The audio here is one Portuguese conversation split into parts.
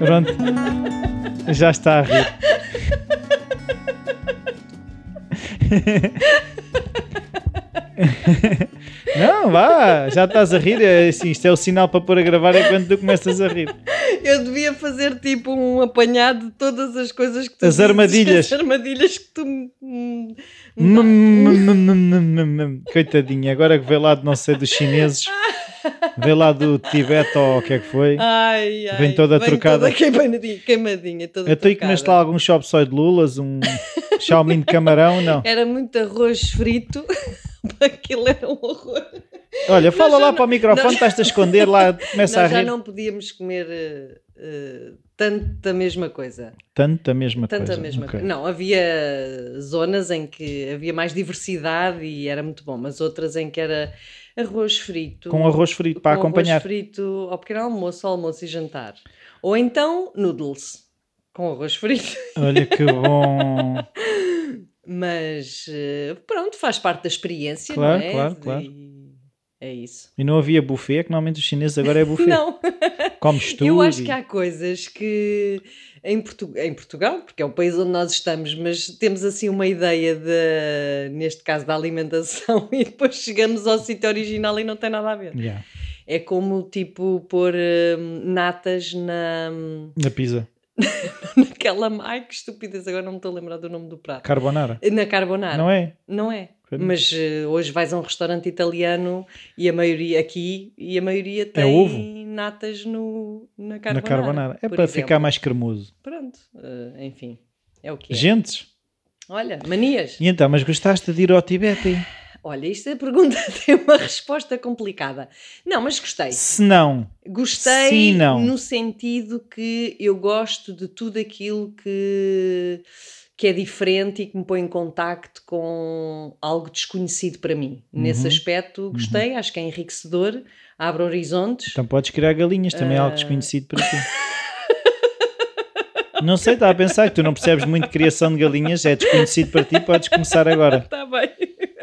Pronto. Já está a rir. Não, vá, já estás a rir. É assim, isto é o sinal para pôr a gravar é quando tu começas a rir. Eu devia fazer tipo um apanhado de todas as coisas que tu As dizes, armadilhas. As armadilhas que tu. hum. Coitadinha, agora que veio lá de não sei dos chineses, veio lá do Tibete ou o que é que foi. Ai, ai. Vem toda trocada. Toda queimadinha, queimadinha toda Até aí trocada. comeste lá algum chop soy de lulas, um Xiaomi de camarão, não. Era muito arroz frito. Aquilo era um horror. Olha, fala lá não- para o microfone, nós- estás-te a esconder lá, começa a Nós já rir. não podíamos comer eh, eh, tanto a mesma coisa. Tanto a mesma coisa. mesma ok. coisa. Não, havia zonas em que havia mais diversidade e era muito bom, mas outras em que era arroz frito. Com arroz frito para com acompanhar. Arroz frito ao pequeno almoço, almoço e jantar. Ou então noodles com arroz frito. Olha que bom. Mas eh, pronto, faz parte da experiência, Claro, não é? claro, claro. E é isso. E não havia buffet, que normalmente os chineses agora é buffet. Não, Comes tudo. eu acho e- que há coisas que em, Portu- em Portugal, porque é o país onde nós estamos, mas temos assim uma ideia de, neste caso, da alimentação e depois chegamos ao sítio original e não tem nada a ver. Yeah. É como tipo pôr hum, natas na, Na pizza. Naquela. Ai que estupidez, agora não me estou a lembrar do nome do prato. Carbonara. Na carbonara. Não é? Não é. Mas eh, hoje vais a um restaurante italiano e a maioria aqui e a maioria tem É ovo? natas no, na carbonara. Na carbonara. É para exemplo. ficar mais cremoso. Pronto, eh, enfim, é o que é. Gentes. Olha, manias. E então, mas gostaste de ir ao Tibete? Olha, isto é pergunta tem uma resposta complicada. Não, mas gostei. Se não, Gostei Sim, não. no sentido que eu gosto de tudo aquilo que, que é diferente e que me põe em contacto com algo desconhecido para mim. Nesse Uhum. aspecto, gostei, acho que é enriquecedor, abre horizontes. então podes criar galinhas, também é algo Ah. desconhecido para ti. Não sei, estava a pensar que tu não percebes muito de criação de galinhas, é desconhecido para ti, podes começar agora. Está bem.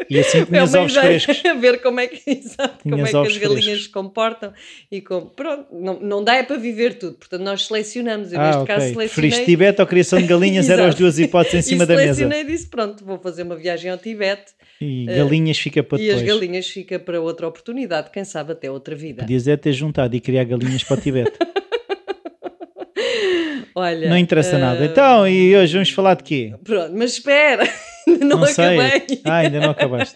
E assim uma ovos frescos. a ver como é que, exato, como Tinhas é que as galinhas frescos. se comportam e como, pronto, não, não dá é para viver tudo, portanto nós selecionamos, eu Ah, neste ok. caso selecionei Tibete ou criação de galinhas, eram as duas hipóteses em cima da mesa. selecionei e disse, pronto, vou fazer uma viagem ao Tibete E galinhas fica para e as depois. galinhas fica para outra oportunidade, quem sabe até outra vida. Podias é ter juntado e criar galinhas para o Tibete. Olha, Não interessa ah, nada. Então, e hoje vamos falar de quê? Pronto, mas espera, ainda não, sei. acabei. Ah, ainda não acabaste.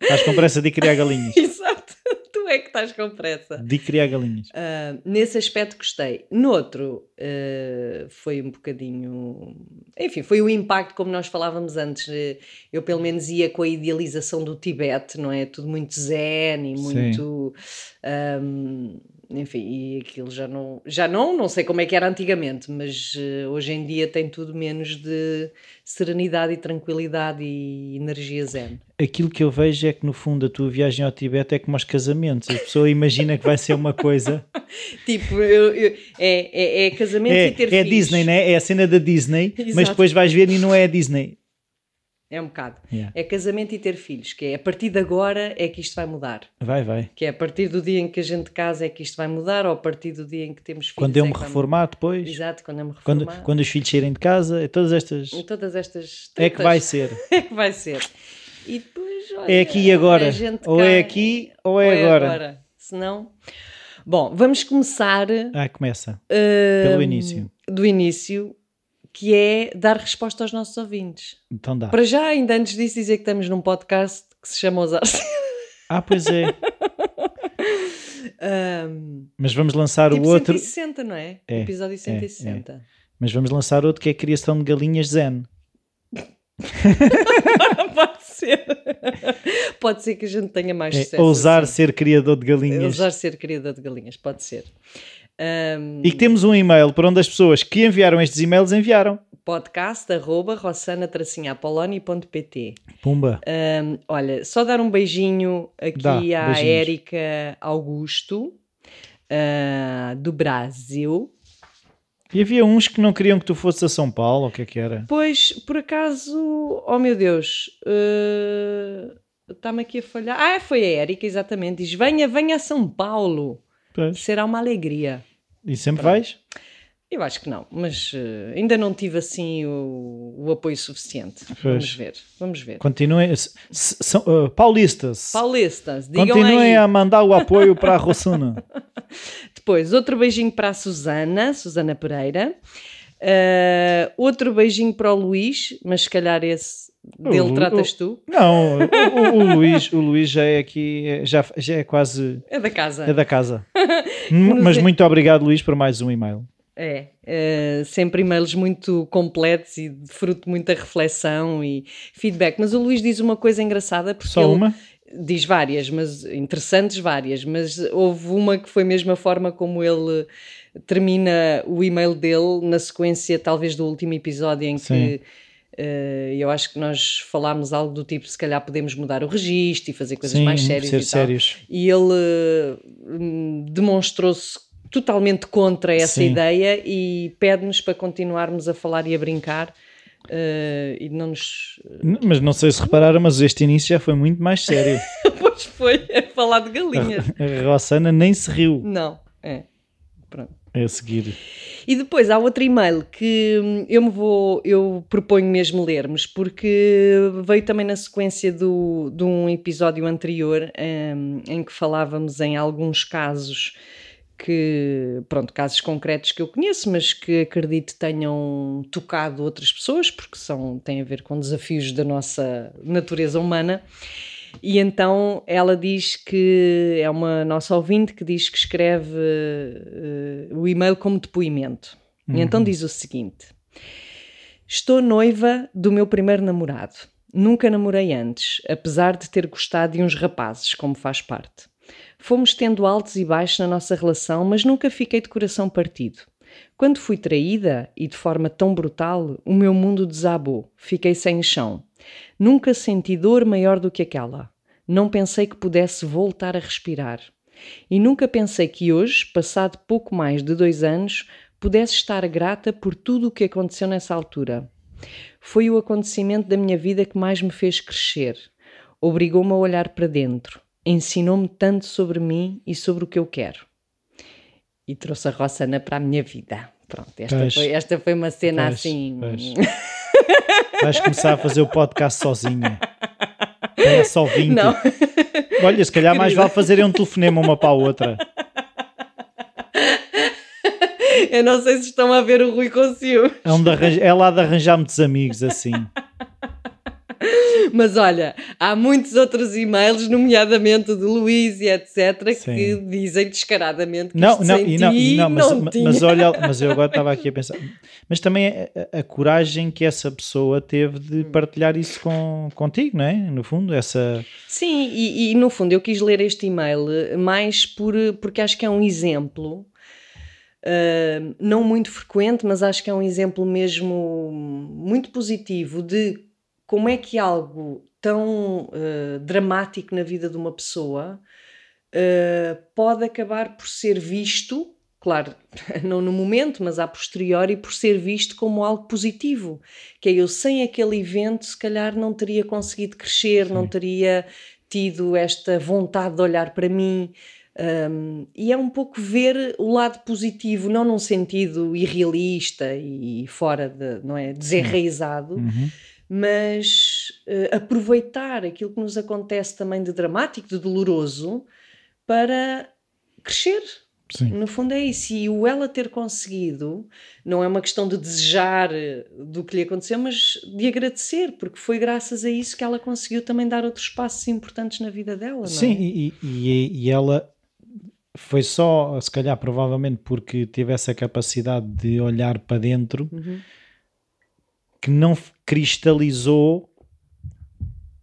Estás com pressa de criar galinhas. Exato, tu é que estás com pressa. De criar galinhas. Ah, nesse aspecto gostei. Noutro, ah, foi um bocadinho. Enfim, foi o impacto, como nós falávamos antes. Eu, pelo menos, ia com a idealização do Tibete, não é? Tudo muito zen e muito. ahm, enfim, e aquilo já não. Já não, não sei como é que era antigamente, mas eh, hoje em dia tem tudo menos de serenidade e tranquilidade e energia zen. Aquilo que eu vejo é que, no fundo, a tua viagem ao Tibete é como aos casamentos. A pessoa imagina que vai ser uma coisa. Tipo, eu- eu- é, é, é casamento É, e ter é filhos. Disney, né? É a cena da Disney, mas depois vais ver e não é a Disney. É um bocado. Yeah. É casamento e ter filhos, que é a partir de agora é que isto vai mudar. Vai, vai. Que é a partir do dia em que a gente casa é que isto vai mudar, ou a partir do dia em que temos filhos. Quando eu é me que vai reformar depois. Exato, quando eu me quando, reformar. quando os filhos saírem de casa, é todas estas. Em todas estas. É que tretas. vai ser. É que vai ser. E depois, olha, É aqui e agora. Ou é cai- aqui ou é agora. Se não. Bom, vamos começar Ah, começa. hum, Pelo início. do início, que é dar resposta aos nossos ouvintes. Então dá. Para já, ainda antes disso, dizer que estamos num podcast que se chama Os Arce. Ah, pois é. Hum, Mas vamos lançar tipo o outro. 160, não é? É, Episódio é. 160. Mas vamos lançar outro que é a criação de galinhas zen. Pode ser. Pode ser que a gente tenha mais É, sucesso. ousar assim. ser criador de galinhas. Ousar ser criador de galinhas, pode ser. Hum, E que temos um e-mail para onde as pessoas que enviaram estes e-mails enviaram. podcast arroba rossana-apoloni.pt Pumba. Hum, Olha, só dar um beijinho aqui Dá, à. Érica Augusto, ah, do Brasil. E havia uns que não queriam que tu fosses a São Paulo, ou o que é que era? Pois, por acaso, oh meu Deus, está-me aqui a falhar. Ah, foi a Érica, exatamente. Diz: venha, venha a São Paulo, Pois. será uma alegria. E sempre vais? Eu acho que não, mas uh, ainda não tive assim o, o apoio suficiente. Pois. Vamos ver, vamos ver. Continuem, são, uh, paulistas. Paulistas, digam Continuem aí. a mandar o apoio para a Rossuna. Depois, outro beijinho para a Susana, Susana Pereira. Uh, outro beijinho para o Luís, mas se calhar esse dele o, tratas o, tu. Não, o, o, Luís, o Luís já é aqui, já, já é quase. É da casa. É da casa. mas muito obrigado, Luís, por mais um e-mail. É, é, sempre e-mails muito completos e de fruto de muita reflexão e feedback. Mas o Luís diz uma coisa engraçada porque Só uma? diz várias, mas interessantes várias, mas houve uma que foi mesmo a forma como ele termina o e-mail dele na sequência talvez do último episódio em Sim. que eu acho que nós falámos algo do tipo se calhar podemos mudar o registro e fazer coisas Sim, mais sérias ser e sérios. E ele uh, demonstrou-se totalmente contra essa Sim. ideia e pede-nos para continuarmos a falar e a brincar. Uh, e não nos. Mas não sei se repararam, mas este início já foi muito mais sério. pois foi, é falar de galinhas. A, a Rossana nem se riu. Não, é. Pronto. É a seguir. E depois há outro e-mail que hum, eu me vou, eu proponho mesmo lermos, porque veio também na sequência do, de um episódio anterior um, em que falávamos em alguns casos que, pronto, casos concretos que eu conheço, mas que acredito tenham tocado outras pessoas, porque são, têm a ver com desafios da nossa natureza humana. E então ela diz que é uma nossa ouvinte que diz que escreve uh, o e-mail como depoimento. Uhum. E então diz o seguinte: Estou noiva do meu primeiro namorado. Nunca namorei antes, apesar de ter gostado de uns rapazes, como faz parte. Fomos tendo altos e baixos na nossa relação, mas nunca fiquei de coração partido. Quando fui traída, e de forma tão brutal, o meu mundo desabou, fiquei sem chão. Nunca senti dor maior do que aquela. Não pensei que pudesse voltar a respirar. E nunca pensei que hoje, passado pouco mais de dois anos, pudesse estar grata por tudo o que aconteceu nessa altura. Foi o acontecimento da minha vida que mais me fez crescer. Obrigou-me a olhar para dentro, ensinou-me tanto sobre mim e sobre o que eu quero. E trouxe a Rossana para a minha vida. Pronto, esta, foi, esta foi uma cena pois, assim. Pois. Vais começar a fazer o podcast sozinha. É só 20. Não. Olha, se calhar mais vale fazerem um telefonema uma para a outra. Eu não sei se estão a ver o Rui com ciúmes. É, um é lá de arranjar muitos amigos assim. Mas olha, há muitos outros e-mails, nomeadamente de Luís e etc., Sim. que dizem descaradamente que não, não, e não, e não, mas, não mas, olha, mas eu agora estava aqui a pensar, mas também a, a, coragem que essa pessoa teve de partilhar isso com, contigo, não é? No fundo, essa. Sim, e, e no fundo eu quis ler este e-mail mais por, porque acho que é um exemplo. Uh, não muito frequente, mas acho que é um exemplo mesmo muito positivo de como é que algo tão uh, dramático na vida de uma pessoa uh, pode acabar por ser visto, claro, não no momento, mas a posteriori, por ser visto como algo positivo. Que é eu, sem aquele evento, se calhar não teria conseguido crescer, Sim. não teria tido esta vontade de olhar para mim. Um, e é um pouco ver o lado positivo, não num sentido irrealista e fora de, não é, desenraizado, uhum mas uh, aproveitar aquilo que nos acontece também de dramático, de doloroso, para crescer. Sim. No fundo é isso. E o ela ter conseguido não é uma questão de desejar eh, do que lhe aconteceu, mas de agradecer, porque foi graças a isso que ela conseguiu também dar outros passos importantes na vida dela. Sim, é? e, e, e, ela foi só, se calhar, provavelmente porque teve essa capacidade de olhar para dentro. Uhum que não cristalizou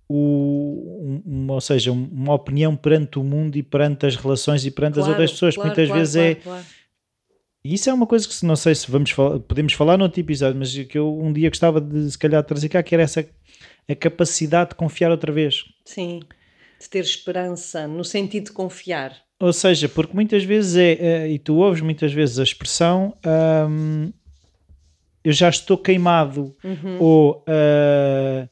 o, ou seja, uma opinião perante o mundo e perante as relações e perante claro, as outras pessoas. Claro, Muitas claro, vezes é. Isso é uma coisa que não sei se vamos falar, podemos falar noutro episódio, mas que eu um dia gostava de se calhar trazer cá, que era essa a capacidade de confiar outra vez. Sim, de ter esperança, no sentido de confiar. Ou seja, porque muitas vezes é, é e tu ouves muitas vezes a expressão hum, eu já estou queimado, uhum. ou uh,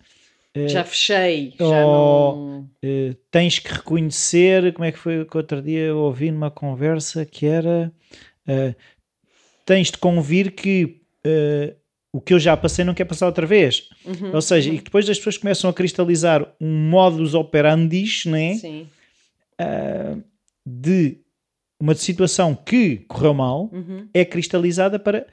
uh, já fechei, ou, já não... uh, tens que reconhecer, como é que foi que outro dia eu ouvi numa conversa que era tens de convir que o que eu já passei não quer passar outra vez. Uhum, Ou seja, uhum. e depois as pessoas começam a cristalizar um modus operandi, né? Sim. Uh, de uma situação que correu mal, uhum. é cristalizada para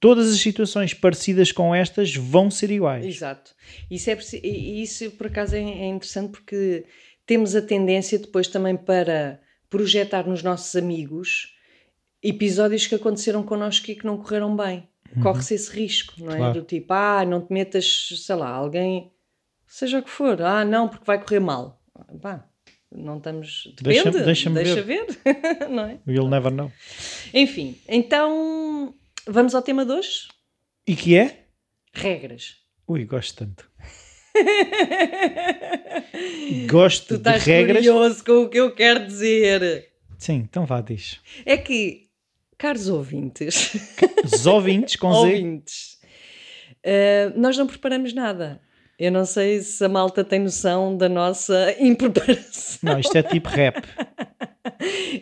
todas as situações parecidas com estas vão ser iguais. Exato. Isso, é, isso por acaso é, é interessante porque temos a tendência depois também para projetar nos nossos amigos episódios que aconteceram connosco e que não correram bem. Uhum. Corre-se esse risco, não é? Claro. Do tipo, ah, não te metas, sei lá, alguém, seja o que for, ah, não, porque vai correr mal. Pá, não estamos. Depende, deixa, deixa, deixa ver, ver. não é? You'll never know. Enfim, então vamos ao tema de hoje. E que é? Regras. Ui, gosto tanto. gosto tu de regras. curioso com o que eu quero dizer. Sim, então vá, diz. É que Caros ouvintes. Os ouvintes, com Z. Ouvintes. Uh, nós não preparamos nada. Eu não sei se a malta tem noção da nossa impreparação. Não, isto é tipo rap.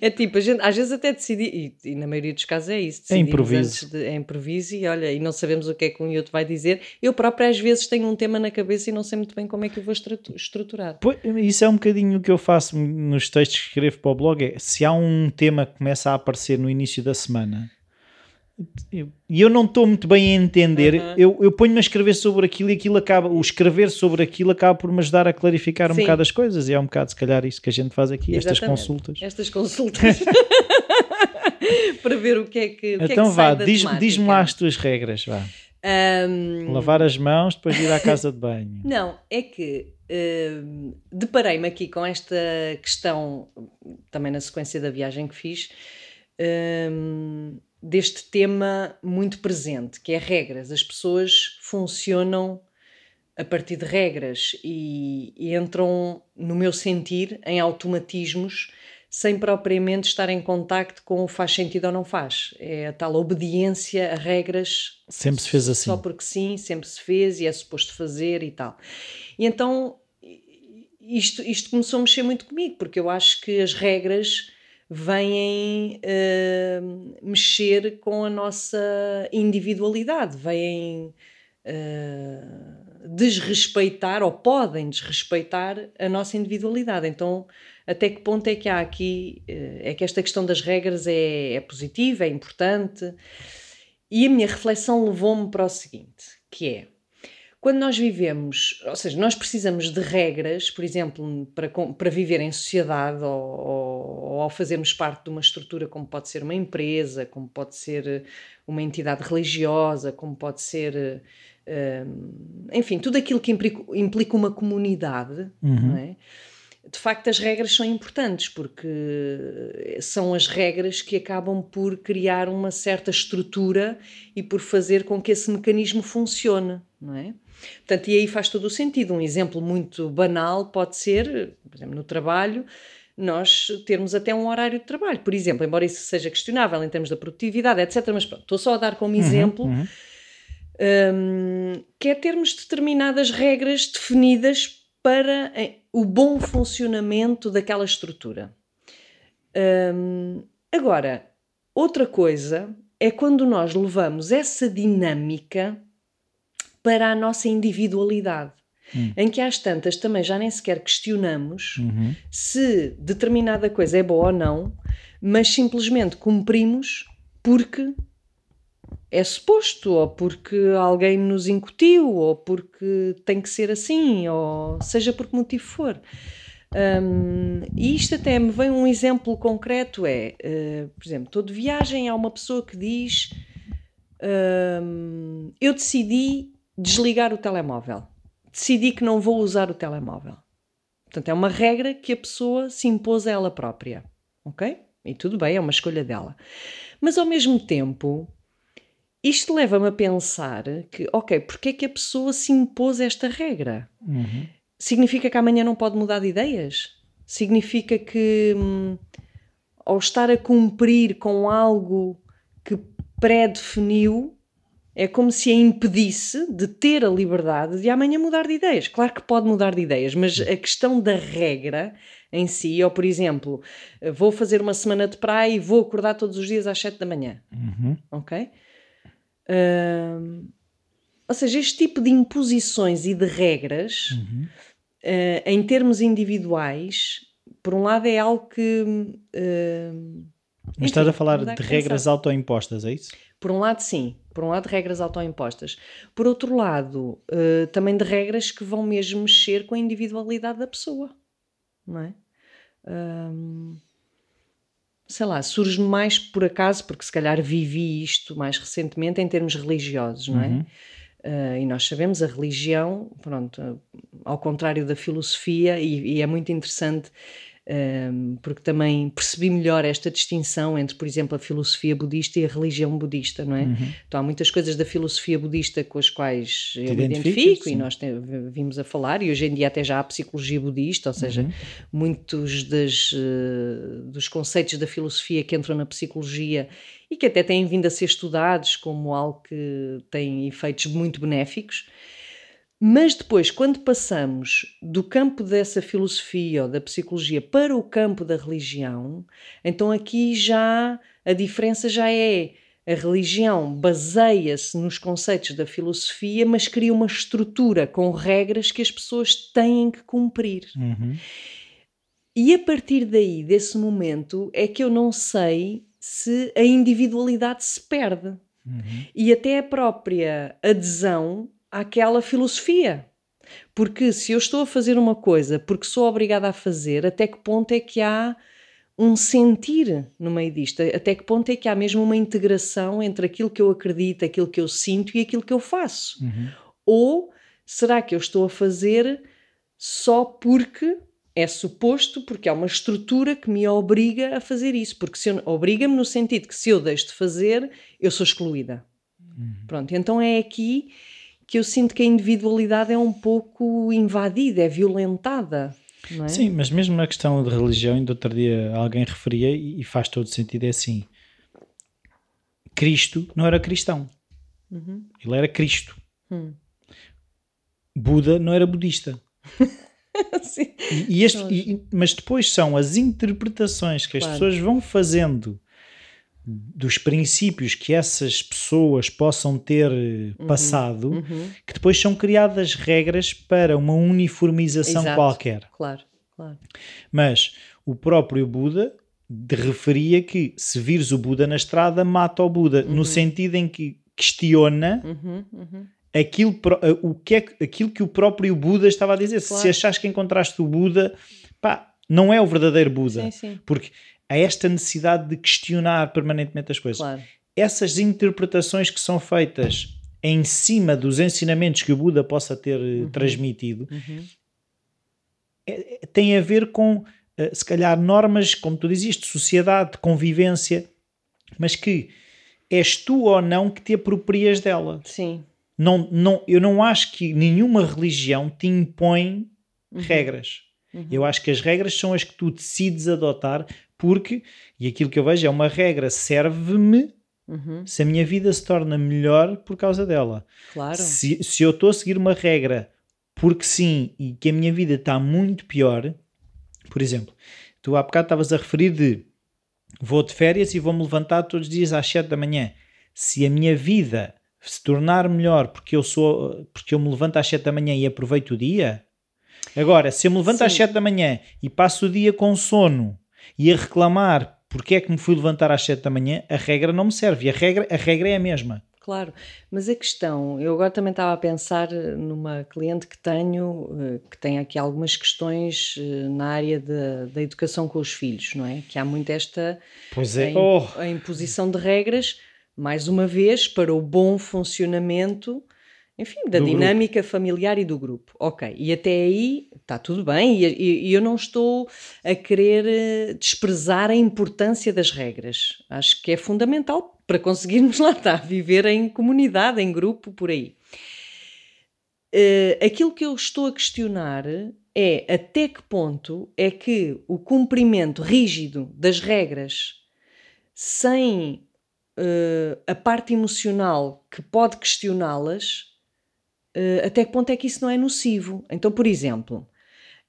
É tipo, a gente, às vezes até decidi, e, e na maioria dos casos é isso, é improviso. De, é improviso e olha, e não sabemos o que é que um e outro vai dizer. Eu própria às vezes tenho um tema na cabeça e não sei muito bem como é que eu vou estruturar. Pois, isso é um bocadinho o que eu faço nos textos que escrevo para o blog, é se há um tema que começa a aparecer no início da semana e eu não estou muito bem a entender, uhum. eu, eu ponho-me a escrever sobre aquilo e aquilo acaba, o escrever sobre aquilo acaba por me ajudar a clarificar um Sim. bocado as coisas, e é um bocado se calhar isso que a gente faz aqui, Exatamente. estas consultas. Estas consultas. Para ver o que é que. Então que é que então vá, diz-me diz lá as tuas regras, vá. Um... Lavar as mãos, depois ir à casa de banho. Não, é que uh, deparei-me aqui com esta questão, também na sequência da viagem que fiz deste tema muito presente, que é regras. As pessoas funcionam a partir de regras e, e, entram, no meu sentir, em automatismos sem propriamente estar em contacto com o faz sentido ou não faz. É a tal obediência a regras. Sempre se fez assim. Só porque sim, sempre se fez e é suposto fazer e tal. E então isto, isto começou a mexer muito comigo, porque eu acho que as regras vêm uh, mexer com a nossa individualidade, vêm uh, desrespeitar ou podem desrespeitar a nossa individualidade. Então, até que ponto é que há aqui, uh, é que esta questão das regras é, é positiva, é importante? E a minha reflexão levou-me para o seguinte, que é quando nós vivemos, ou seja, nós precisamos de regras, por exemplo, para, para viver em sociedade ou, ou, ou ao fazermos parte de uma estrutura como pode ser uma empresa, como pode ser uma entidade religiosa, como pode ser, hum, enfim, tudo aquilo que implica, implica uma comunidade, uhum. não é? de facto as regras são importantes porque são as regras que acabam por criar uma certa estrutura e por fazer com que esse mecanismo funcione, não é? Portanto, e aí faz todo o sentido. Um exemplo muito banal pode ser, por exemplo, no trabalho, nós termos até um horário de trabalho. Por exemplo, embora isso seja questionável em termos da produtividade, etc. Mas pronto, estou só a dar como uhum, exemplo. Uhum. Um, que é termos determinadas regras definidas para eh, o bom funcionamento daquela estrutura. Um, agora, outra coisa é quando nós levamos essa dinâmica para a nossa individualidade. Hum. Em que às tantas também já nem sequer questionamos uhum. se determinada coisa é boa ou não, mas simplesmente cumprimos porque é suposto, ou porque alguém nos incutiu, ou porque tem que ser assim, ou seja por que motivo for. Um, e isto até me vem um exemplo concreto: é, uh, por exemplo, estou de viagem, há uma pessoa que diz: um, Eu decidi desligar o telemóvel. Decidi que não vou usar o telemóvel. Portanto, é uma regra que a pessoa se impôs a ela própria. Ok? E tudo bem, é uma escolha dela. Mas ao mesmo tempo, isto leva-me a pensar que, ok, porque é que a pessoa se impôs esta regra? Uhum. Significa que amanhã não pode mudar de ideias? Significa que, hum, ao estar a cumprir com algo que pré-definiu, é como se a impedisse de ter a liberdade de amanhã mudar de ideias. Claro que pode mudar de ideias, mas a questão da regra em si, ou por exemplo, vou fazer uma semana de praia e vou acordar todos os dias às 7 da manhã. Uhum. Ok? Uh, ou seja, este tipo de imposições e de regras, uhum. uh, em termos individuais, por um lado é algo que. Uh, Mas estás a falar de regras autoimpostas, é isso? Por um lado, sim. Por um lado, regras autoimpostas. Por outro lado, uh, também de regras que vão mesmo mexer com a individualidade da pessoa. Não é? Um, sei lá, surge mais por acaso, porque se calhar vivi isto mais recentemente em termos religiosos, não é? Uhum. Uh, e nós sabemos a religião, pronto, ao contrário da filosofia, e, e é muito interessante porque também percebi melhor esta distinção entre, por exemplo, a filosofia budista e a religião budista, não é? Uhum. Então há muitas coisas da filosofia budista com as quais eu me identifico sim. e nós te, vimos a falar, e hoje em dia até já há psicologia budista, ou seja, uhum. muitos das, uh, dos conceitos da filosofia que entram na psicologia e que até têm vindo a ser estudados como algo que tem efeitos muito benéficos. Mas depois, quando passamos do campo dessa filosofia ou da psicologia para o campo da religião, então aqui já a diferença já é a religião baseia-se nos conceitos da filosofia, mas cria uma estrutura com regras que as pessoas têm que cumprir. Uhum. E a partir daí, desse momento, é que eu não sei se a individualidade se perde. Uhum. E até a própria adesão àquela filosofia. Porque se eu estou a fazer uma coisa porque sou obrigada a fazer, até que ponto é que há um sentir no meio disto? Até que ponto é que há mesmo uma integração entre aquilo que eu acredito, aquilo que eu sinto e aquilo que eu faço? Uhum. Ou será que eu estou a fazer só porque é suposto, porque há uma estrutura que me obriga a fazer isso? Porque se obriga-me no sentido que se eu deixo de fazer, eu sou excluída. Uhum. Pronto, então é aqui que eu sinto que a individualidade é um pouco invadida, é violentada. É? Sim, mas mesmo na questão de religião, ainda outro dia alguém referia e faz todo sentido, é assim, Cristo não era cristão, uhum. ele era Cristo. Hum. Buda não era budista. E, e este, e, mas depois são as interpretações que as claro. pessoas vão fazendo dos princípios que essas pessoas possam ter eh, uhum, passado, uhum. que depois são criadas regras para uma uniformização Exato. qualquer. Claro, claro. Mas o próprio Buda referia que se vires o Buda na estrada, mata o Buda, uhum. no sentido em que questiona uhum, uhum. Aquilo, eh, o que é, aquilo que o próprio Buda estava a dizer. Claro. Se achas que encontraste o Buda, pá, não é o verdadeiro Buda. Sim, sim. Porque a esta necessidade de questionar permanentemente as coisas. Claro. Essas interpretações que são feitas em cima dos ensinamentos que o Buda possa ter eh, uhum. transmitido uhum. é, tem a ver com, eh, se calhar, normas, como tu dizias, de sociedade, de convivência, mas que és tu ou não que te aproprias dela. Sim. Não, não, eu não acho que nenhuma religião te impõe uhum. regras. Uhum. Eu acho que as regras são as que tu decides adotar porque, e aquilo que eu vejo é uma regra, serve-me uhum. se a minha vida se torna melhor por causa dela. Claro. Se, se eu estou a seguir uma regra porque sim e que a minha vida está muito pior, por exemplo, tu há bocado estavas a referir de vou de férias e vou-me levantar todos os dias às 7 da manhã. Se a minha vida se tornar melhor porque eu sou porque eu me levanto às 7 da manhã e aproveito o dia. Agora, se eu me levanto Sim. às 7 da manhã e passo o dia com sono e a reclamar porque é que me fui levantar às 7 da manhã, a regra não me serve. E a regra, a regra é a mesma. Claro, mas a questão, eu agora também estava a pensar numa cliente que tenho, eh, que tem aqui algumas questões eh, na área da educação com os filhos, não é? Que há muito esta pois é. a, oh. a imposição de regras, mais uma vez, para o bom funcionamento enfim, da do dinâmica grupo. familiar e do grupo. Ok, e até aí está tudo bem, e, e, eu não estou a querer eh, desprezar a importância das regras. Acho que é fundamental para conseguirmos lá estar, viver em comunidade, em grupo, por aí. Uh, aquilo que eu estou a questionar é até que ponto é que o cumprimento rígido das regras sem uh, a parte emocional que pode questioná-las, uh, até que ponto é que isso não é nocivo? Então, por exemplo,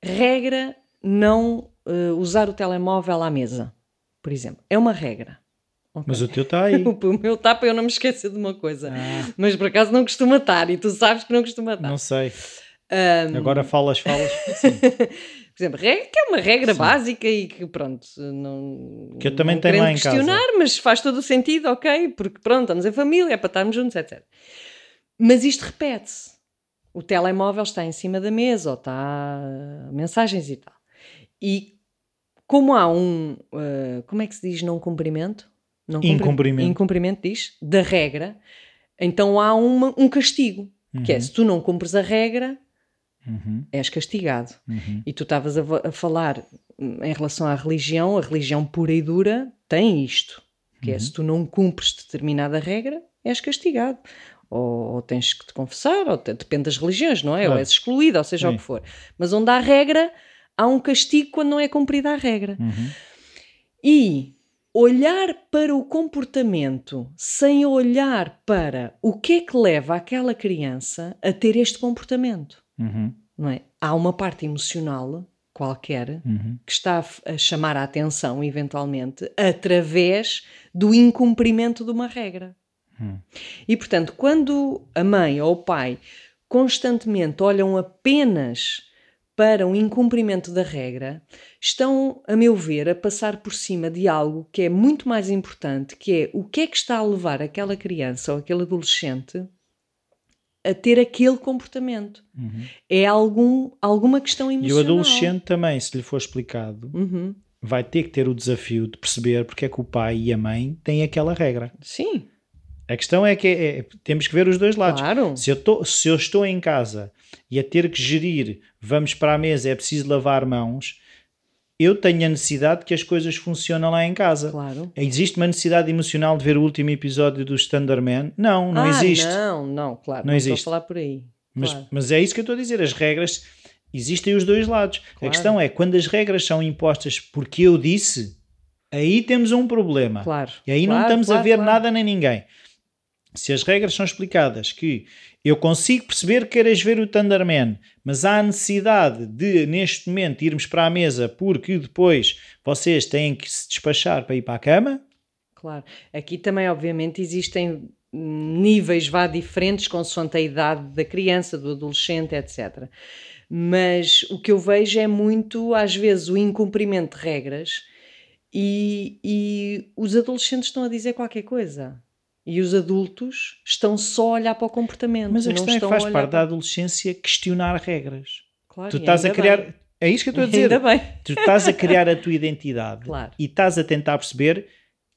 regra não uh, usar o telemóvel à mesa, por exemplo. É uma regra. Okay. Mas o teu está aí. o meu está para eu não me esquecer de uma coisa. Ah. Mas por acaso não costuma estar e tu sabes que não costuma estar. Não sei. Um... Agora falas, falas. por exemplo, regra, que é uma regra Sim. básica e que pronto, não. Que eu também não tenho lá em questionar, casa. mas faz todo o sentido, ok? Porque pronto, estamos em família, é para estarmos juntos, etc. Mas isto repete-se. O telemóvel está em cima da mesa ou está mensagens e tal. E como há um. Uh, como é que se diz não cumprimento? Não incumprimento. Incumprimento diz, da regra, então há uma, um castigo. Uhum. Que é se tu não cumpres a regra, uhum. és castigado. Uhum. E tu estavas a, a, falar em relação à religião, a religião pura e dura tem isto. Que é uhum. se tu não cumpres determinada regra, és castigado. Ou, ou tens que te confessar, ou te, depende das religiões, não é? Claro. Ou és excluído, ou seja Sim. o que for. Mas onde há regra, há um castigo quando não é cumprida a regra. Uhum. E olhar para o comportamento sem olhar para o que é que leva aquela criança a ter este comportamento. Uhum. Não é? Há uma parte emocional qualquer uhum. que está a chamar a atenção, eventualmente, através do incumprimento de uma regra. E, portanto, quando a mãe ou o pai constantemente olham apenas para um incumprimento da regra, estão, a meu ver, a passar por cima de algo que é muito mais importante, que é o que é que está a levar aquela criança ou aquele adolescente a ter aquele comportamento. Uhum. É algum, alguma questão emocional. E o adolescente também, se lhe for explicado, uhum. vai ter que ter o desafio de perceber porque é que o pai e a mãe têm aquela regra. Sim. A questão é que é, é, temos que ver os dois lados. Claro. Se, eu tô, se eu estou em casa e a ter que gerir, vamos para a mesa, é preciso lavar mãos, eu tenho a necessidade que as coisas funcionem lá em casa. Claro. Existe uma necessidade emocional de ver o último episódio do Man? Não, não ah, existe. Não, não, claro. Não, não existe. Estou a falar por aí. Mas, claro. mas é isso que eu estou a dizer. As regras existem os dois lados. Claro. A questão é quando as regras são impostas porque eu disse, aí temos um problema. Claro. E aí claro, não estamos a ver nada nem ninguém se as regras são explicadas, que eu consigo perceber que queres ver o Thunderman, mas há necessidade de, neste momento, irmos para a mesa porque depois vocês têm que se despachar para ir para a cama. Claro. Aqui também, obviamente, existem níveis vá diferentes consoante a idade da criança, do adolescente, etc. Mas o que eu vejo é muito, às vezes, o incumprimento de regras e, e os adolescentes estão a dizer qualquer coisa e os adultos estão só a olhar para o comportamento. Mas a questão é que faz parte da adolescência questionar regras. Claro, tu estás a criar. Bem. É isso que eu estou a dizer. Ainda bem. Tu estás a criar a tua identidade claro. e estás a tentar perceber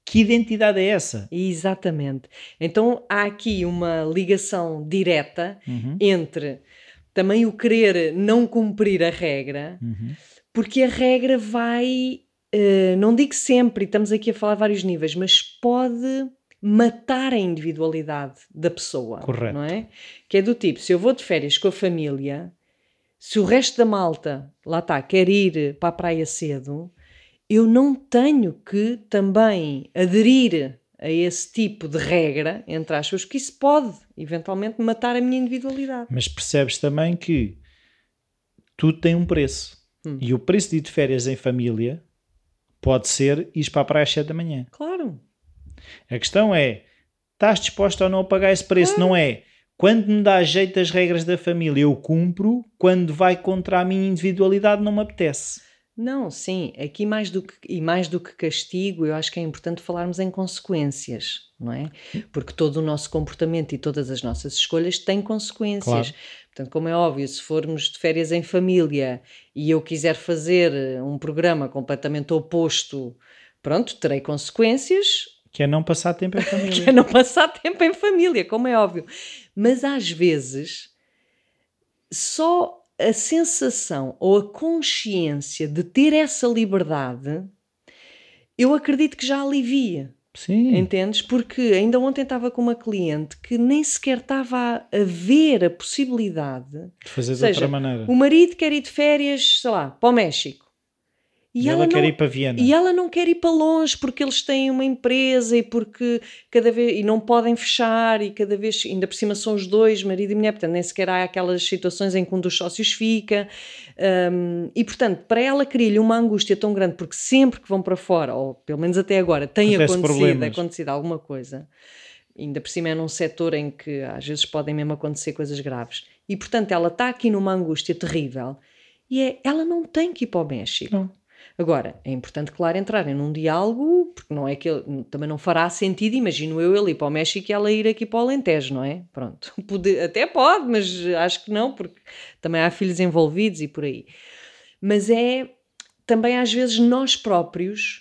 que identidade é essa. Exatamente. Então há aqui uma ligação direta uhum. entre também o querer não cumprir a regra, uhum. porque a regra vai. Uh, não digo sempre, estamos aqui a falar vários níveis, mas pode matar a individualidade da pessoa. Correto. Não é? Que é do tipo, se eu vou de férias com a família, se o resto da malta, lá está, quer ir para a praia cedo, eu não tenho que também aderir a esse tipo de regra, entre aspas, que isso pode eventualmente matar a minha individualidade. Mas percebes também que tudo tem um preço. Hum. E o preço de ir de férias em família pode ser ir para a praia às 7 da manhã. Claro. A questão é: estás disposto ou não a pagar esse preço? Não é quando me dá jeito as regras da família, eu cumpro, quando vai contra a minha individualidade, não me apetece. Não, sim, aqui mais do que, e mais do que castigo, eu acho que é importante falarmos em consequências, não é? Porque todo o nosso comportamento e todas as nossas escolhas têm consequências. Claro. Portanto, como é óbvio, se formos de férias em família e eu quiser fazer um programa completamente oposto, pronto, terei consequências, que é não passar tempo em família. que é não passar tempo em família, como é óbvio. Mas às vezes, só a sensação ou a consciência de ter essa liberdade, eu acredito que já alivia. Sim. Entendes? Porque ainda ontem estava com uma cliente que nem sequer estava a ver a possibilidade de fazer de seja, outra maneira. O marido quer ir de férias, sei lá, para o México E, ela, ela não, quer ir para Viena. E ela não quer ir para longe porque eles têm uma empresa e porque cada vez e não podem fechar e cada vez ainda por cima são os dois, marido e mulher, portanto nem sequer há aquelas situações em que um dos sócios fica. Um, e portanto, para ela cria-lhe uma angústia tão grande porque sempre que vão para fora, ou pelo menos até agora, tem acontecido, acontecido alguma coisa. Ainda por cima é num setor em que às vezes podem mesmo acontecer coisas graves. E portanto ela está aqui numa angústia terrível e é, ela não tem que ir para o México. Não Agora, é importante, claro, entrarem num diálogo, porque não é que ele, também não fará sentido, imagino eu, ele ir para o México e ela ir aqui para o Alentejo, não é? Pronto, pode, até pode, mas acho que não, porque também há filhos envolvidos e por aí. Mas é também às vezes nós próprios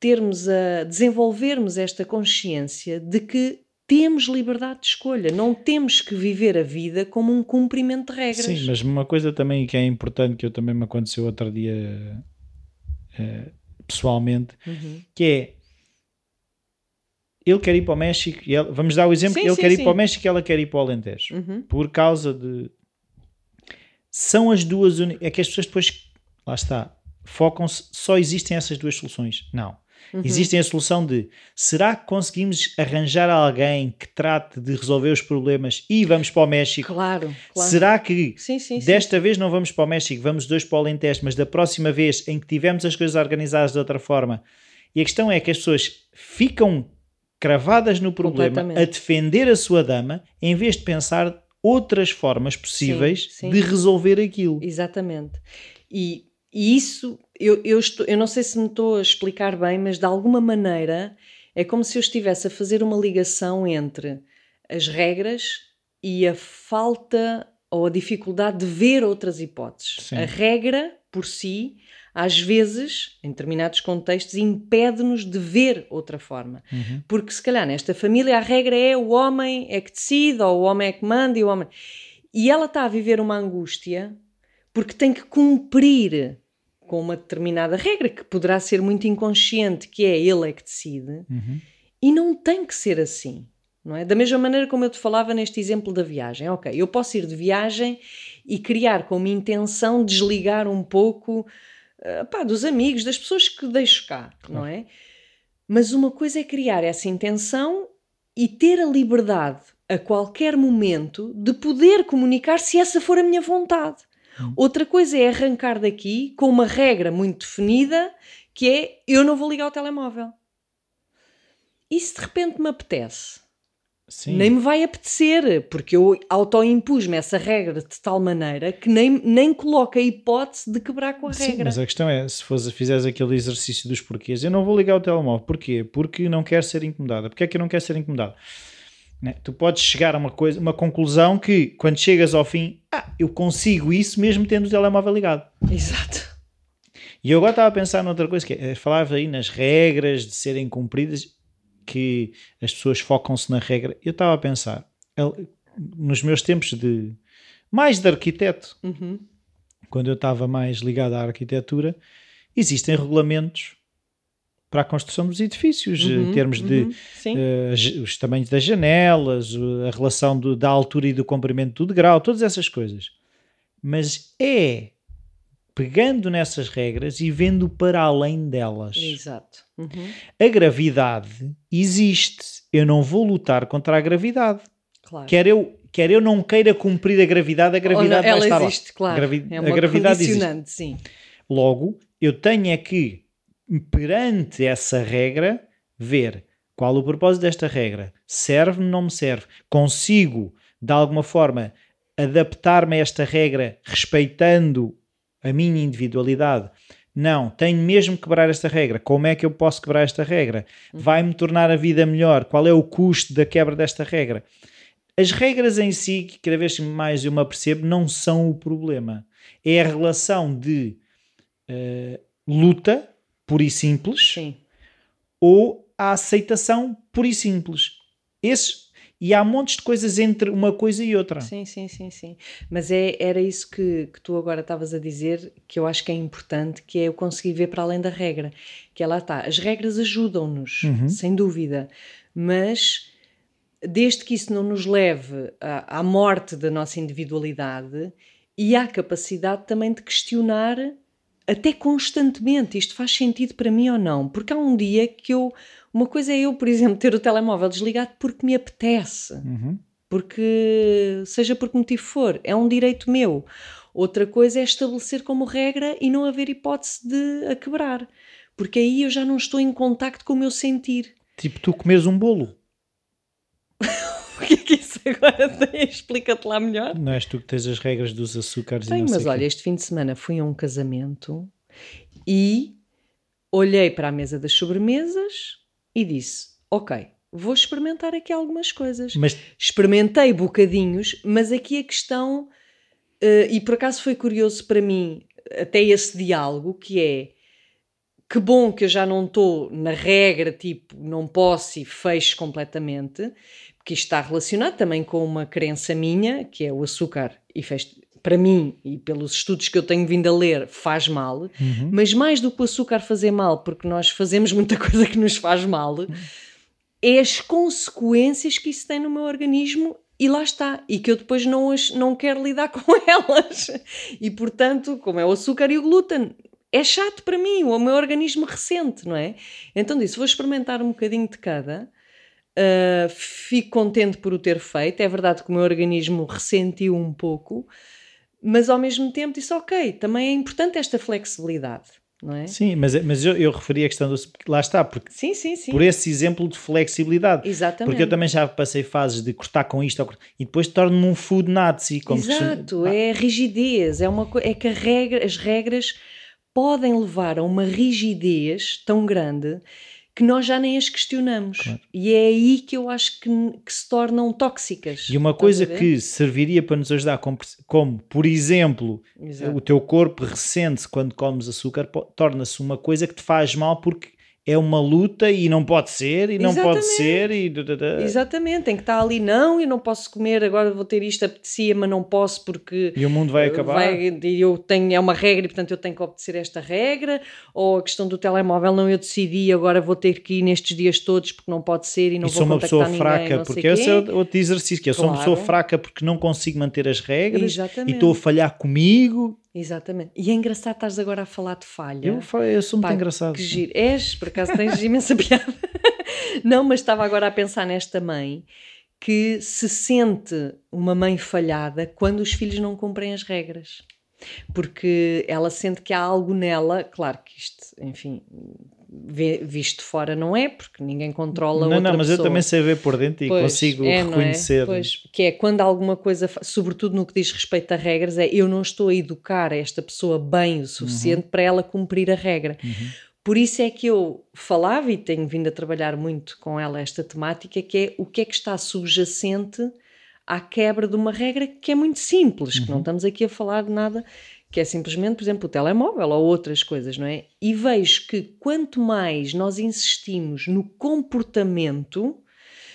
termos a desenvolvermos esta consciência de que temos liberdade de escolha, não temos que viver a vida como um cumprimento de regras. Sim, mas uma coisa também que é importante que eu também me aconteceu outro dia uh, pessoalmente, uhum. que é ele quer ir para o México e ela, vamos dar o exemplo, sim, ele sim, quer ir para o México e ela quer ir para o Alentejo. Uhum. Por causa de são as duas é que as pessoas depois lá está, focam-se, só existem essas duas soluções. Não. Uhum. Existem a solução de será que conseguimos arranjar alguém que trate de resolver os problemas e vamos para o México? Claro, claro. Será que sim, sim, desta sim. vez não vamos para o México, vamos dois para o Alentejo, mas da próxima vez em que tivermos as coisas organizadas de outra forma? E a questão é que as pessoas ficam cravadas no problema a defender a sua dama em vez de pensar outras formas possíveis de resolver aquilo. Exatamente. E e isso, eu, eu, estou, eu não sei se me estou a explicar bem, mas de alguma maneira é como se eu estivesse a fazer uma ligação entre as regras e a falta ou a dificuldade de ver outras hipóteses. Sim. A regra, por si, às vezes, em determinados contextos, impede-nos de ver outra forma. Uhum. Porque se calhar nesta família a regra é o homem é que decide, ou o homem é que manda, e o homem. E ela está a viver uma angústia porque tem que cumprir com uma determinada regra que poderá ser muito inconsciente, que é ele é que decide, uhum. e não tem que ser assim. Não é? Da mesma maneira como eu te falava neste exemplo da viagem. Ok, eu posso ir de viagem e criar como intenção desligar um pouco uh, pá, dos amigos, das pessoas que deixo cá, claro. não é? Mas uma coisa é criar essa intenção e ter a liberdade a qualquer momento de poder comunicar se essa for a minha vontade. Hum. Outra coisa é arrancar daqui com uma regra muito definida que é eu não vou ligar o telemóvel. E se de repente me apetece? Sim. Nem me vai apetecer, porque eu autoimpus-me essa regra de tal maneira que nem, nem coloco a hipótese de quebrar com a Sim, regra. Mas a questão é: se fosse, fizeres aquele exercício dos porquês, eu não vou ligar o telemóvel. Porquê? Porque não quero ser incomodada. Porquê é que eu não quero ser incomodada? Né? Tu podes chegar a uma, coisa, uma conclusão que, quando chegas ao fim, ah, eu consigo isso mesmo tendo o telemóvel ligado. Exato. E eu agora estava a pensar noutra coisa, que é, falava aí nas regras de serem cumpridas, que as pessoas focam-se na regra. Eu estava a pensar, nos meus tempos de mais de arquiteto, uhum. quando eu estava mais ligado à arquitetura, existem regulamentos para a construção dos edifícios, uhum, em termos de uhum, uh, os tamanhos das janelas, a relação do, da altura e do comprimento do degrau, todas essas coisas. Mas é pegando nessas regras e vendo para além delas. Exato. Uhum. A gravidade existe. Eu não vou lutar contra a gravidade. Claro. Quer eu, quer eu não queira cumprir a gravidade, a gravidade não, vai estar existe, lá. Claro. Gravi é uma a gravidade existe. Sim. Logo, eu tenho é que perante essa regra, ver qual o propósito desta regra. Serve-me, não me serve? Consigo, de alguma forma, adaptar-me a esta regra respeitando a minha individualidade? Não, tenho mesmo que quebrar esta regra. Como é que eu posso quebrar esta regra? Vai-me tornar a vida melhor? Qual é o custo da quebra desta regra? As regras em si, que cada vez mais eu me apercebo, não são o problema. É a relação de uh, luta pura e simples Sim. ou a aceitação pura e simples. Esses, e há montes de coisas entre uma coisa e outra. Sim, sim, sim, sim. Mas é, era isso que, que tu agora estavas a dizer, que eu acho que é importante, que é eu conseguir ver para além da regra. Que ela é está. As regras ajudam-nos, uhum. sem dúvida, mas desde que isso não nos leve à, à morte da nossa individualidade e à capacidade também de questionar até constantemente, isto faz sentido para mim ou não? Porque há um dia que eu. Uma coisa é eu, por exemplo, ter o telemóvel desligado porque me apetece. Uhum. Porque, seja por que motivo for, é um direito meu. Outra coisa é estabelecer como regra e não haver hipótese de a quebrar. Porque aí eu já não estou em contacto com o meu sentir. Tipo, tu comes um bolo. o que é que agora? Explica-te lá melhor. Não és tu que tens as regras dos açúcares Tem, mas olha, este fim de semana fui a um casamento e olhei para a mesa das sobremesas e disse: Ok, vou experimentar aqui algumas coisas. Mas... Experimentei bocadinhos, mas aqui a questão, uh, e por acaso foi curioso para mim, até esse diálogo, que é que bom que eu já não estou na regra, tipo, não posso e fecho completamente, isto está relacionado também com uma crença minha, que é o açúcar, e fez, para mim, e pelos estudos que eu tenho vindo a ler, faz mal, uhum. mas mais do que o açúcar fazer mal, porque nós fazemos muita coisa que nos faz mal, é as consequências que isso tem no meu organismo e lá está, e que eu depois não, as, não quero lidar com elas. E portanto, como é o açúcar e o glúten, é chato para mim, o meu organismo recente, não é? Então disse: vou experimentar um bocadinho de cada. Uh, fico contente por o ter feito. É verdade que o meu organismo ressentiu um pouco, mas ao mesmo tempo disse: ok, também é importante esta flexibilidade. Não é? Sim, mas, mas eu, eu referi a questão do. Lá está, porque sim, sim, sim. por esse exemplo de flexibilidade. Exatamente. Porque eu também já passei fases de cortar com isto e depois torno-me um food nazi. Como Exato, é rigidez, é, uma, é que regra, as regras podem levar a uma rigidez tão grande que nós já nem as questionamos. Claro. E é aí que eu acho que, que se tornam tóxicas. E uma coisa que serviria para nos ajudar, como, como por exemplo, Exato. o teu corpo ressente-se quando comes açúcar, torna-se uma coisa que te faz mal porque é uma luta e não pode ser, e não Exatamente. pode ser, e... Exatamente, tem que estar ali, não, eu não posso comer, agora vou ter isto, apetecia, mas não posso porque... E o mundo vai acabar. Vai, eu tenho, é uma regra e portanto eu tenho que obedecer esta regra, ou a questão do telemóvel, não, eu decidi, agora vou ter que ir nestes dias todos porque não pode ser e não e vou sou uma pessoa ninguém, fraca, porque esse é outro exercício, que eu claro. sou uma pessoa fraca porque não consigo manter as regras Exatamente. e estou a falhar comigo Exatamente. E é engraçado estás agora a falar de falha. Eu, eu sou muito Pá, engraçado. Que giro. És, por acaso tens imensa piada. Não, mas estava agora a pensar nesta mãe que se sente uma mãe falhada quando os filhos não cumprem as regras. Porque ela sente que há algo nela, claro que isto, enfim, visto fora não é, porque ninguém controla não, outra Não, mas pessoa. eu também sei ver por dentro e pois, consigo é, é? reconhecer. É? Pois, que é quando alguma coisa, sobretudo no que diz respeito a regras, é eu não estou a educar esta pessoa bem o suficiente uhum. para ela cumprir a regra. Uhum. Por isso é que eu falava e tenho vindo a trabalhar muito com ela esta temática, que é o que é que está subjacente à quebra de uma regra que é muito simples, uhum. que não uhum. estamos aqui a falar de nada que é simplesmente, por exemplo, o telemóvel ou outras coisas, não é? E vejo que quanto mais nós insistimos no comportamento,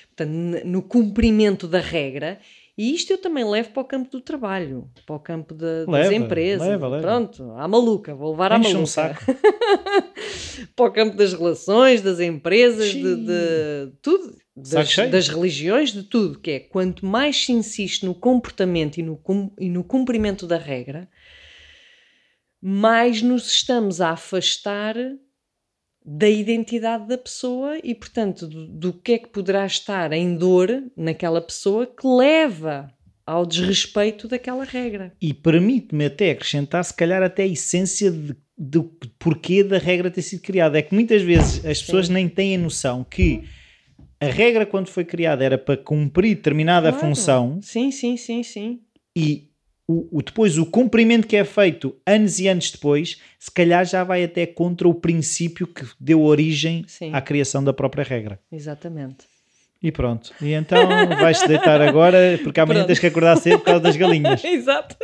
portanto, no cumprimento da regra, e isto eu também levo para o campo do trabalho, para o campo de, leva, das empresas. Leva, leva. Pronto, à maluca, vou levar à maluca. Um saco. para o campo das relações, das empresas, de, de, tudo, das, das, religiões, de tudo, que é quanto mais se insiste no comportamento e no, e no cumprimento da regra, mais nos estamos a afastar da identidade da pessoa e, portanto, do, do, que é que poderá estar em dor naquela pessoa que leva ao desrespeito daquela regra. E permite-me até acrescentar, se calhar, até a essência de, do porquê da regra ter sido criada. É que muitas vezes as pessoas Sim. nem têm a noção que a regra, quando foi criada, era para cumprir determinada claro. função. Sim, sim, sim, sim. E o, o, depois o cumprimento que é feito anos e anos depois, se calhar já vai até contra o princípio que deu origem Sim. à criação da própria regra. Exatamente. E pronto. E então vais-te deitar agora, porque amanhã pronto. tens que acordar cedo por causa das galinhas. Exato.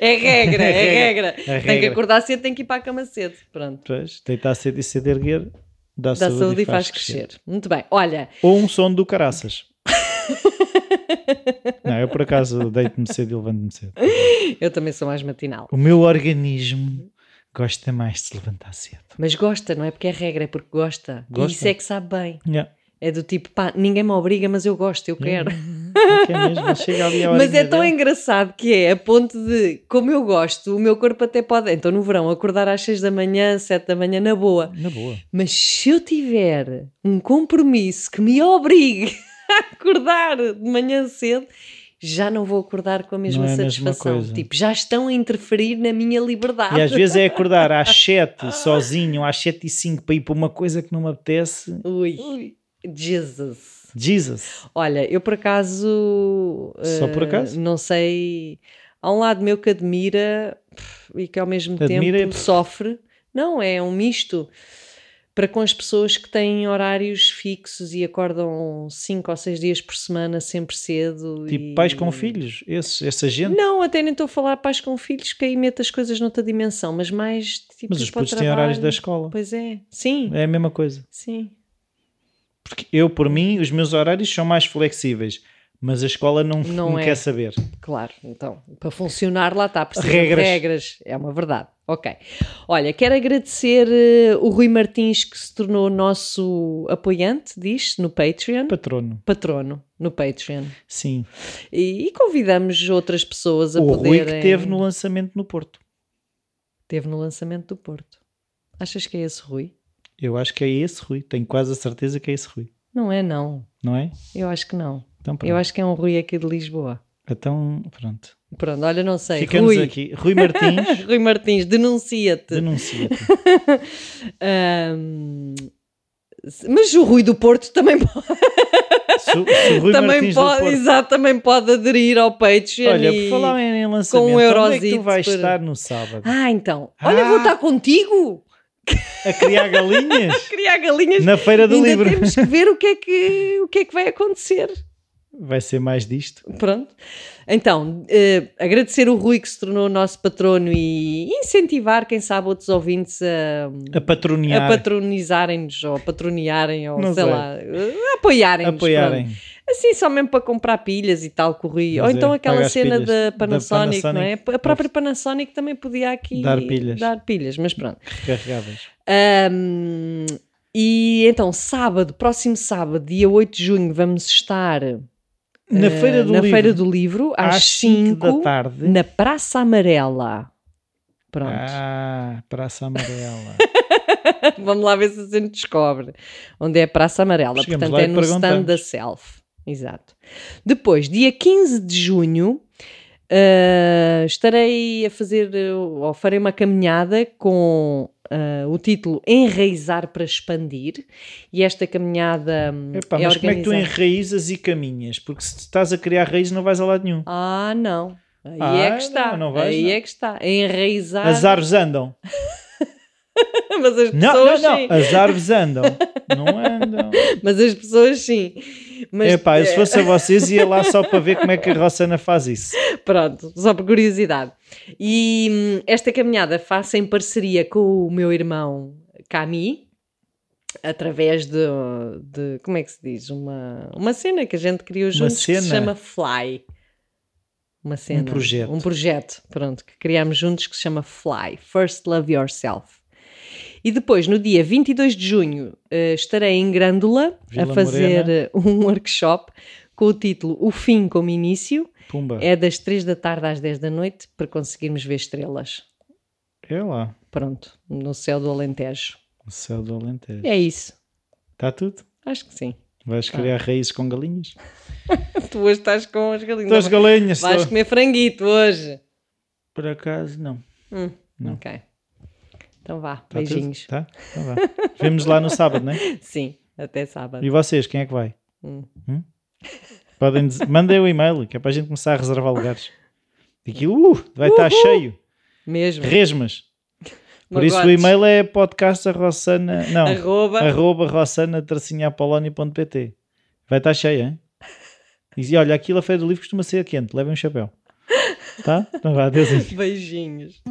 É regra, é regra. É regra. Tem que acordar cedo, tem que ir para a cama cedo. Pronto. Pois, deitar cedo e cedo erguer dá, dá saúde, saúde, e faz, crescer. crescer. Muito bem. Olha. Ou um som do caraças. Não, eu por acaso deito-me cedo e levanto-me cedo. Eu também sou mais matinal. O meu organismo gosta mais de se levantar cedo. Mas gosta, não é porque é regra, é porque gosta. gosta. E isso é que sabe bem. Yeah. É do tipo, pá, ninguém me obriga, mas eu gosto, eu quero. É, é Mas é tão dele. engraçado que é a ponto de, como eu gosto, o meu corpo até pode, então no verão, acordar às 6 da manhã, 7 da manhã, na boa. Na boa. Mas se eu tiver um compromisso que me obrigue acordar de manhã cedo, já não vou acordar com a mesma é a satisfação. Mesma tipo, já estão a interferir na minha liberdade. E às vezes é acordar às 7 sozinho, às 7 e 5 para ir para uma coisa que não me apetece. Ui, Ui. Jesus. Jesus. Olha, eu por acaso. Só por acaso? Uh, não sei. Há um lado meu que admira e que ao mesmo admira tempo sofre. Não, é um misto para com as pessoas que têm horários fixos e acordam 5 ou 6 dias por semana sempre cedo. Tipo e... pais com filhos, esse, essa gente? Não, até nem estou a falar pais com filhos que aí mete as coisas noutra dimensão, mas mais tipo. Mas os putos têm horários da escola. Pois é, sim. É a mesma coisa. Sim. Porque eu, por mim, os meus horários são mais flexíveis mas a escola não, não, não é. quer saber. Claro, então, para funcionar lá está, precisa regras. de regras, é uma verdade. Ok. Olha, quero agradecer uh, o Rui Martins que se tornou nosso apoiante, diz no Patreon. Patrono. Patrono, no Patreon. Sim. E, e convidamos outras pessoas a o poderem... O Rui que teve no lançamento no Porto. Teve no lançamento do Porto. Achas que é esse Rui? Eu acho que é esse Rui, tenho quase a certeza que é esse Rui. Não é não. Não é? Eu acho que não. Então, eu acho que é um Rui aqui de Lisboa. Então, pronto. Pronto, olha, não sei. Ficamos Rui. aqui. Rui Martins. Rui Martins, denuncia-te. Denuncia-te. um, mas o Rui do Porto também pode. Se, se também Martins pode, exato, também pode aderir ao Patreon. Olha, por falar em lançamento, com um onde é que tu vais estar no sábado? Ah, então. Olha, ah. vou estar contigo. A criar galinhas? a criar galinhas. Na feira do Ainda livro. temos que ver o que, é que, o que é que vai acontecer. Vai ser mais disto. Pronto. Então, uh, agradecer o Rui que se tornou o nosso patrono e incentivar, quem sabe, outros ouvintes a, a patronear. A patronizarem-nos ou a patronearem ou Não sei, sei. lá, a apoiarem-nos. Apoiarem. Assim, só mesmo para comprar pilhas e tal, corria. Ou então aquela cena da Panasonic, da Panasonic, não é? A própria Panasonic também podia aqui dar pilhas. Dar pilhas, mas pronto. Recarregáveis. Um, e então, sábado, próximo sábado, dia 8 de junho, vamos estar na, uh, Feira, do na livro, Feira do Livro, às 5 da tarde, na Praça Amarela. Pronto. Ah, Praça Amarela. Vamos lá ver se a gente descobre onde é a Praça Amarela. Chegamos Portanto, é no stand da Self. Exato. Depois, dia 15 de junho, uh, estarei a fazer, ou farei uma caminhada com uh, o título Enraizar para Expandir, e esta caminhada hum, Epá, é mas como é que tu enraizas e caminhas? Porque se estás a criar raízes não vais a lado nenhum. Ah, não. Aí ah, é que está. Não, não vais, Aí não. é que está. Enraizar... As árvores andam. mas as pessoas não, não, não. As árvores andam. não andam. Mas as pessoas sim. Mas, Epá, eu se fosse a vocês ia lá só para ver como é que a Rossana faz isso. Pronto, só por curiosidade. E hum, esta caminhada faço em parceria com o meu irmão Cami, através de, de, como é que se diz? Uma, uma cena que a gente criou juntos que se chama Fly. Uma cena. Um projeto. Um projeto, pronto, que criámos juntos que se chama Fly. First Love Yourself. E depois, no dia 22 de junho, uh, estarei em Grândola Vila a fazer Morena. um workshop com o título O Fim como Início. Pumba. É das 3 da tarde às 10 da noite para conseguirmos ver estrelas. É lá. Pronto, no céu do Alentejo. No céu do Alentejo. É isso. Está tudo? Acho que sim. Vais criar ah. raízes com galinhas? tu hoje estás com as galinhas. As galinhas. Vais só. comer franguito hoje. Por acaso, não. Hum, não. Ok. Então vá, tá beijinhos. Tudo? Tá? Então vá. Vemos lá no sábado, não é? Sim, até sábado. E vocês, quem é que vai? Hum. Hum? Podem dizer, mandem o e-mail, que é para a gente começar a reservar lugares. Aquilo uh, vai estar cheio. Mesmo. Resmas. Por isso o e-mail é podcast.rossana, não, arroba, arroba rossana Vai estar cheio, hein? E olha, aquilo a feira do livro costuma ser quente, levem um chapéu. Tá? Então vá, adeus. Beijinhos.